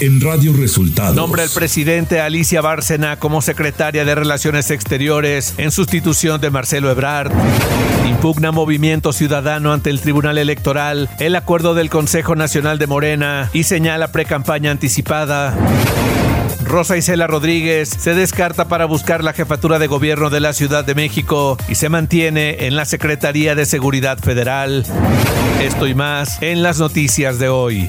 en Radio Resultados. Nombre el presidente Alicia Bárcena como secretaria de Relaciones Exteriores en sustitución de Marcelo Ebrard. Impugna Movimiento Ciudadano ante el Tribunal Electoral el acuerdo del Consejo Nacional de Morena y señala precampaña anticipada. Rosa Isela Rodríguez se descarta para buscar la jefatura de gobierno de la Ciudad de México y se mantiene en la Secretaría de Seguridad Federal. Esto y más en las noticias de hoy.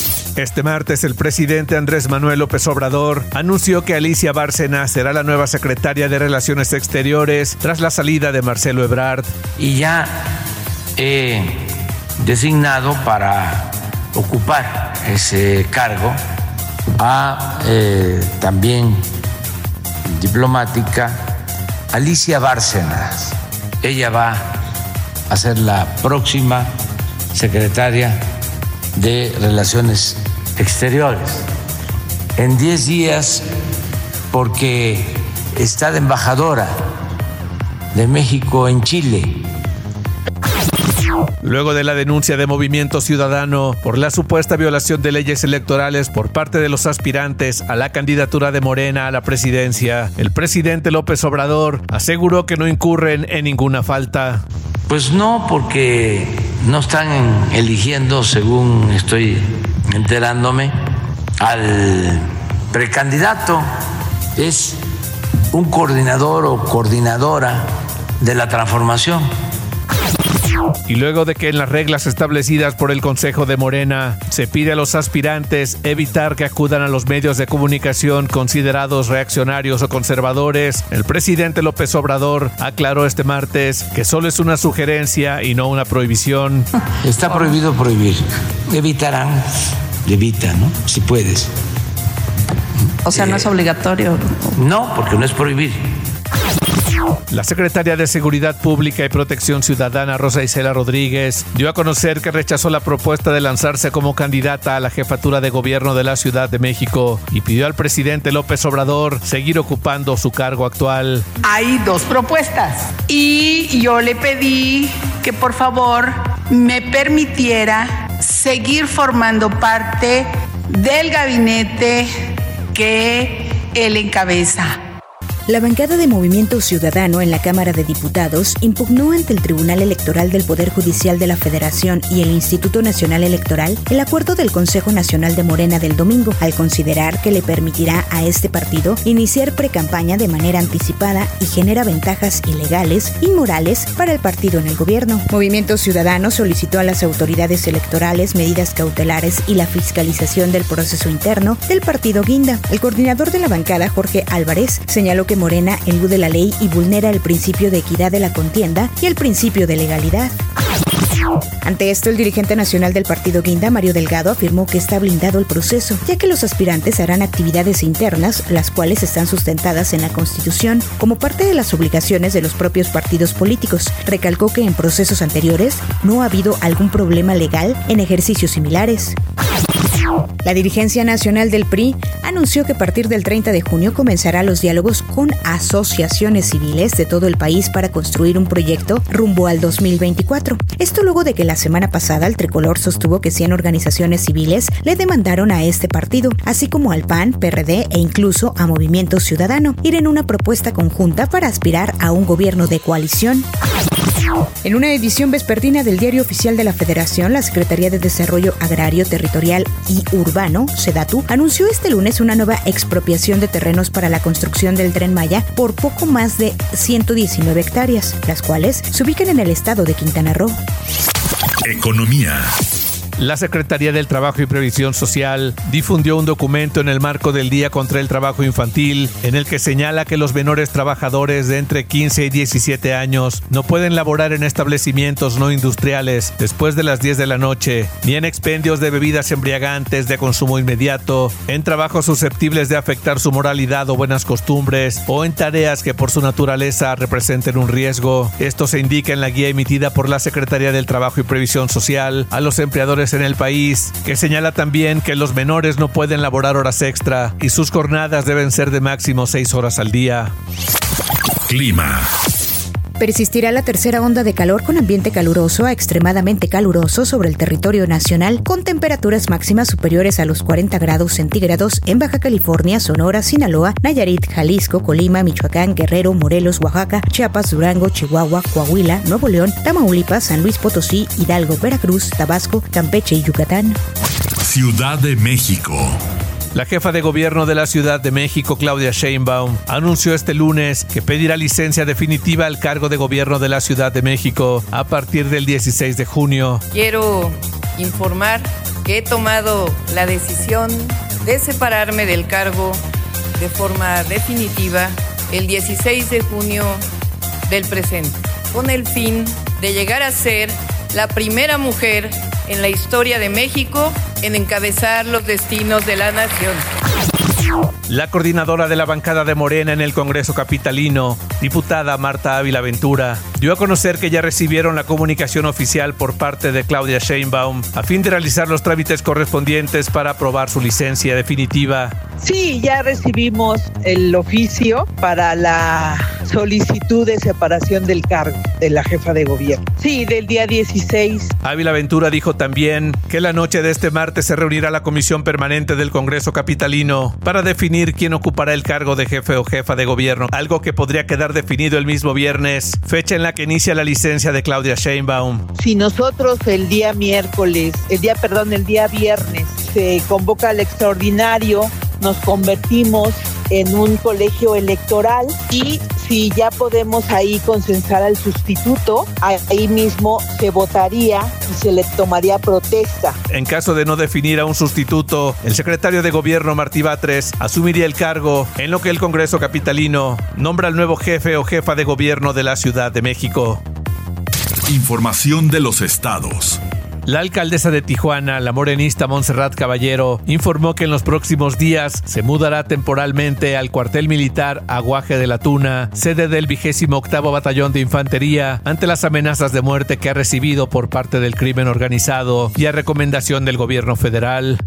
Este martes el presidente Andrés Manuel López Obrador anunció que Alicia Bárcena será la nueva secretaria de Relaciones Exteriores tras la salida de Marcelo Ebrard. Y ya he designado para ocupar ese cargo a eh, también diplomática Alicia Bárcenas. Ella va a ser la próxima secretaria de Relaciones Exteriores. En 10 días, porque está de embajadora de México en Chile Luego de la denuncia de Movimiento Ciudadano por la supuesta violación de leyes electorales por parte de los aspirantes a la candidatura de Morena a la presidencia, el presidente López Obrador aseguró que no incurren en ninguna falta. Pues no, porque no están eligiendo, según estoy enterándome, al precandidato. Es un coordinador o coordinadora de la transformación y luego de que en las reglas establecidas por el Consejo de Morena se pide a los aspirantes evitar que acudan a los medios de comunicación considerados reaccionarios o conservadores, el presidente López Obrador aclaró este martes que solo es una sugerencia y no una prohibición. Está prohibido prohibir. Evitarán, evita, ¿no? Si puedes. O sea, no es obligatorio. No, porque no es prohibir. La secretaria de Seguridad Pública y Protección Ciudadana, Rosa Isela Rodríguez, dio a conocer que rechazó la propuesta de lanzarse como candidata a la jefatura de gobierno de la Ciudad de México y pidió al presidente López Obrador seguir ocupando su cargo actual. Hay dos propuestas y yo le pedí que por favor me permitiera seguir formando parte del gabinete que él encabeza. La bancada de Movimiento Ciudadano en la Cámara de Diputados impugnó ante el Tribunal Electoral del Poder Judicial de la Federación y el Instituto Nacional Electoral el acuerdo del Consejo Nacional de Morena del domingo, al considerar que le permitirá a este partido iniciar precampaña de manera anticipada y genera ventajas ilegales y morales para el partido en el gobierno. Movimiento Ciudadano solicitó a las autoridades electorales medidas cautelares y la fiscalización del proceso interno del partido Guinda. El coordinador de la bancada, Jorge Álvarez, señaló que Morena elude la ley y vulnera el principio de equidad de la contienda y el principio de legalidad. Ante esto, el dirigente nacional del partido Guinda, Mario Delgado, afirmó que está blindado el proceso, ya que los aspirantes harán actividades internas, las cuales están sustentadas en la Constitución, como parte de las obligaciones de los propios partidos políticos. Recalcó que en procesos anteriores no ha habido algún problema legal en ejercicios similares. La dirigencia nacional del PRI anunció que a partir del 30 de junio comenzará los diálogos con asociaciones civiles de todo el país para construir un proyecto rumbo al 2024. Esto luego de que la semana pasada el tricolor sostuvo que 100 organizaciones civiles le demandaron a este partido, así como al PAN, PRD e incluso a Movimiento Ciudadano, ir en una propuesta conjunta para aspirar a un gobierno de coalición. En una edición vespertina del Diario Oficial de la Federación, la Secretaría de Desarrollo Agrario, Territorial y Urbano, SEDATU, anunció este lunes una nueva expropiación de terrenos para la construcción del Tren Maya por poco más de 119 hectáreas, las cuales se ubican en el estado de Quintana Roo. Economía. La Secretaría del Trabajo y Previsión Social difundió un documento en el marco del Día contra el Trabajo Infantil en el que señala que los menores trabajadores de entre 15 y 17 años no pueden laborar en establecimientos no industriales después de las 10 de la noche, ni en expendios de bebidas embriagantes de consumo inmediato, en trabajos susceptibles de afectar su moralidad o buenas costumbres, o en tareas que por su naturaleza representen un riesgo. Esto se indica en la guía emitida por la Secretaría del Trabajo y Previsión Social a los empleadores en el país, que señala también que los menores no pueden laborar horas extra y sus jornadas deben ser de máximo seis horas al día. Clima. Persistirá la tercera onda de calor con ambiente caluroso a extremadamente caluroso sobre el territorio nacional, con temperaturas máximas superiores a los 40 grados centígrados en Baja California, Sonora, Sinaloa, Nayarit, Jalisco, Colima, Michoacán, Guerrero, Morelos, Oaxaca, Chiapas, Durango, Chihuahua, Coahuila, Nuevo León, Tamaulipas, San Luis Potosí, Hidalgo, Veracruz, Tabasco, Campeche y Yucatán. Ciudad de México. La jefa de gobierno de la Ciudad de México, Claudia Sheinbaum, anunció este lunes que pedirá licencia definitiva al cargo de gobierno de la Ciudad de México a partir del 16 de junio. Quiero informar que he tomado la decisión de separarme del cargo de forma definitiva el 16 de junio del presente, con el fin de llegar a ser la primera mujer en la historia de México en encabezar los destinos de la nación. La coordinadora de la bancada de Morena en el Congreso Capitalino, diputada Marta Ávila Ventura, dio a conocer que ya recibieron la comunicación oficial por parte de Claudia Sheinbaum a fin de realizar los trámites correspondientes para aprobar su licencia definitiva. Sí, ya recibimos el oficio para la solicitud de separación del cargo de la jefa de gobierno. Sí, del día 16. Ávila Ventura dijo también que la noche de este martes se reunirá la comisión permanente del Congreso Capitalino para definir quién ocupará el cargo de jefe o jefa de gobierno, algo que podría quedar definido el mismo viernes, fecha en la que inicia la licencia de Claudia Sheinbaum. Si nosotros el día miércoles, el día, perdón, el día viernes se convoca el extraordinario, nos convertimos en un colegio electoral y si ya podemos ahí consensar al sustituto, ahí mismo se votaría y se le tomaría protesta. En caso de no definir a un sustituto, el secretario de gobierno Martí Batres asumiría el cargo en lo que el Congreso Capitalino nombra al nuevo jefe o jefa de gobierno de la Ciudad de México. Información de los estados. La alcaldesa de Tijuana, la morenista Montserrat Caballero, informó que en los próximos días se mudará temporalmente al cuartel militar Aguaje de la Tuna, sede del vigésimo octavo batallón de infantería, ante las amenazas de muerte que ha recibido por parte del crimen organizado y a recomendación del gobierno federal.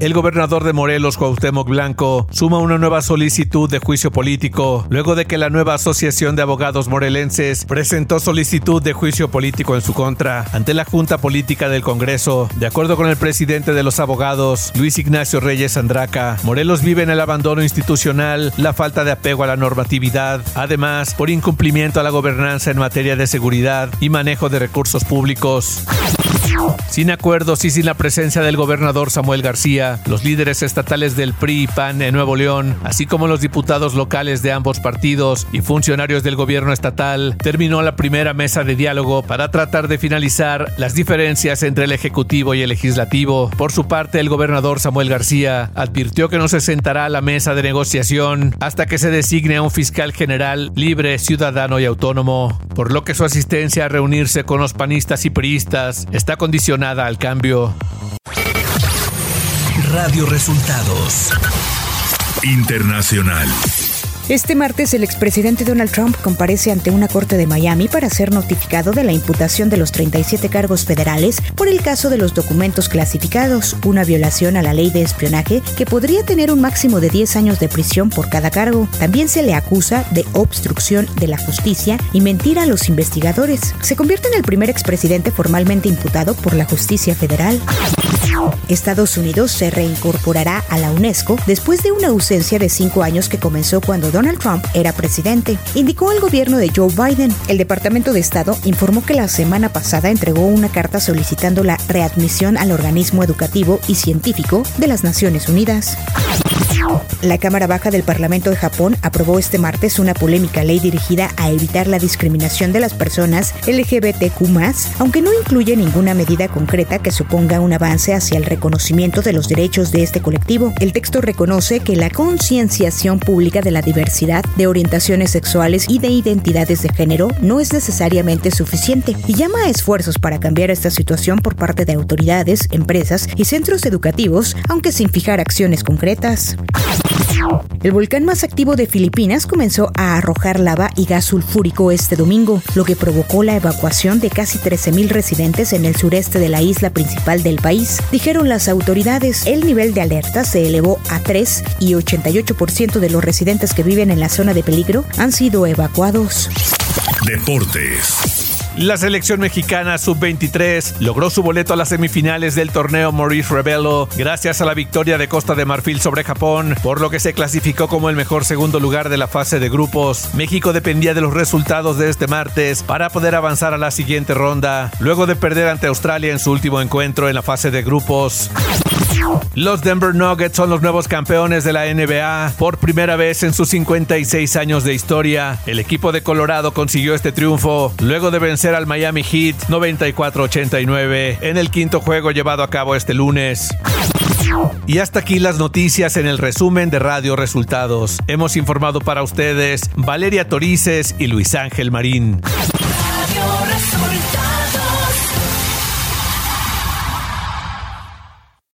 El gobernador de Morelos, Cuauhtémoc Blanco, suma una nueva solicitud de juicio político luego de que la nueva Asociación de Abogados Morelenses presentó solicitud de juicio político en su contra ante la Junta Política del Congreso. De acuerdo con el presidente de los abogados, Luis Ignacio Reyes Andraca, Morelos vive en el abandono institucional, la falta de apego a la normatividad, además por incumplimiento a la gobernanza en materia de seguridad y manejo de recursos públicos. Sin acuerdos y sin la presencia del gobernador Samuel García, los líderes estatales del PRI y PAN en Nuevo León, así como los diputados locales de ambos partidos y funcionarios del gobierno estatal, terminó la primera mesa de diálogo para tratar de finalizar las diferencias entre el Ejecutivo y el Legislativo. Por su parte, el gobernador Samuel García advirtió que no se sentará a la mesa de negociación hasta que se designe a un fiscal general libre, ciudadano y autónomo, por lo que su asistencia a reunirse con los panistas y priistas está condicionada al cambio. Radio Resultados Internacional. Este martes el expresidente Donald Trump comparece ante una corte de Miami para ser notificado de la imputación de los 37 cargos federales por el caso de los documentos clasificados, una violación a la ley de espionaje que podría tener un máximo de 10 años de prisión por cada cargo. También se le acusa de obstrucción de la justicia y mentir a los investigadores. Se convierte en el primer expresidente formalmente imputado por la justicia federal. Estados Unidos se reincorporará a la UNESCO después de una ausencia de cinco años que comenzó cuando Donald Trump era presidente, indicó el gobierno de Joe Biden. El Departamento de Estado informó que la semana pasada entregó una carta solicitando la readmisión al organismo educativo y científico de las Naciones Unidas. La Cámara Baja del Parlamento de Japón aprobó este martes una polémica ley dirigida a evitar la discriminación de las personas LGBTQ, aunque no incluye ninguna medida concreta que suponga un avance hacia el reconocimiento de los derechos de este colectivo. El texto reconoce que la concienciación pública de la diversidad de orientaciones sexuales y de identidades de género no es necesariamente suficiente y llama a esfuerzos para cambiar esta situación por parte de autoridades, empresas y centros educativos, aunque sin fijar acciones concretas. El volcán más activo de Filipinas comenzó a arrojar lava y gas sulfúrico este domingo, lo que provocó la evacuación de casi 13.000 residentes en el sureste de la isla principal del país. Dijeron las autoridades, el nivel de alerta se elevó a 3 y 88% de los residentes que viven en la zona de peligro han sido evacuados. Deportes. La selección mexicana sub-23 logró su boleto a las semifinales del torneo Maurice Rebello gracias a la victoria de Costa de Marfil sobre Japón, por lo que se clasificó como el mejor segundo lugar de la fase de grupos. México dependía de los resultados de este martes para poder avanzar a la siguiente ronda, luego de perder ante Australia en su último encuentro en la fase de grupos. Los Denver Nuggets son los nuevos campeones de la NBA por primera vez en sus 56 años de historia. El equipo de Colorado consiguió este triunfo luego de al Miami Heat 94-89 en el quinto juego llevado a cabo este lunes. Y hasta aquí las noticias en el resumen de Radio Resultados. Hemos informado para ustedes Valeria Torices y Luis Ángel Marín.